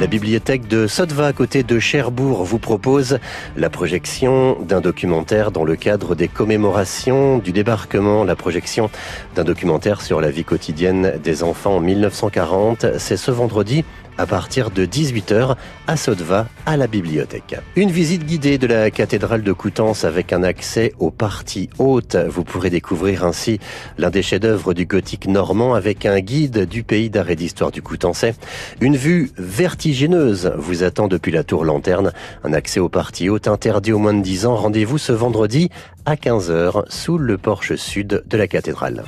La bibliothèque de Sotva, à côté de Cherbourg, vous propose la projection d'un documentaire dans le cadre des commémorations du débarquement, la projection d'un documentaire sur la vie quotidienne des enfants en 1940. C'est ce vendredi à partir de 18h à Sotva, à la bibliothèque. Une visite guidée de la cathédrale de Coutances avec un accès aux parties hautes. Vous pourrez découvrir ainsi l'un des chefs-d'œuvre du gothique normand avec un guide du pays d'art et d'histoire du Coutançais. Une vue vertigineuse vous attend depuis la tour lanterne. Un accès aux parties hautes interdit aux moins de 10 ans. Rendez-vous ce vendredi à 15h sous le porche sud de la cathédrale.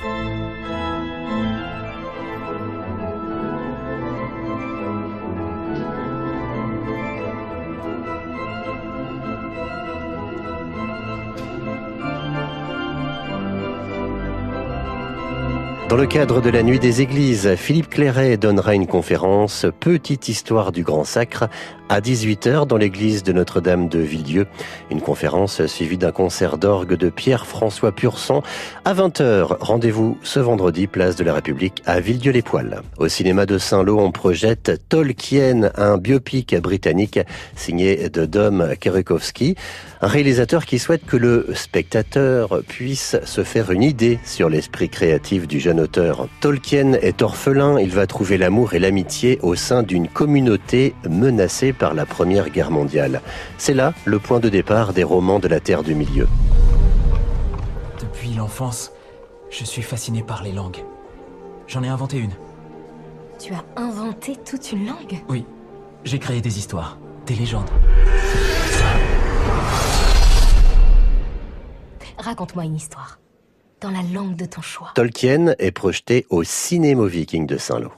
Dans le cadre de la Nuit des Églises, Philippe Clairet donnera une conférence Petite histoire du Grand Sacre à 18h dans l'église de Notre-Dame de Villedieu. Une conférence suivie d'un concert d'orgue de Pierre-François Pursan. À 20h, rendez-vous ce vendredi, place de la République à Villedieu-les-Poils. Au cinéma de Saint-Lô, on projette Tolkien, un biopic britannique signé de Dom Kerekowski. Un réalisateur qui souhaite que le spectateur puisse se faire une idée sur l'esprit créatif du jeune auteur. Tolkien est orphelin, il va trouver l'amour et l'amitié au sein d'une communauté menacée par la Première Guerre mondiale. C'est là le point de départ des romans de la Terre du Milieu. Depuis l'enfance, je suis fasciné par les langues. J'en ai inventé une. Tu as inventé toute une langue? Oui, j'ai créé des histoires, des légendes. Raconte-moi une histoire. Tolkien est projeté au Cinémo Viking de Saint-Lô.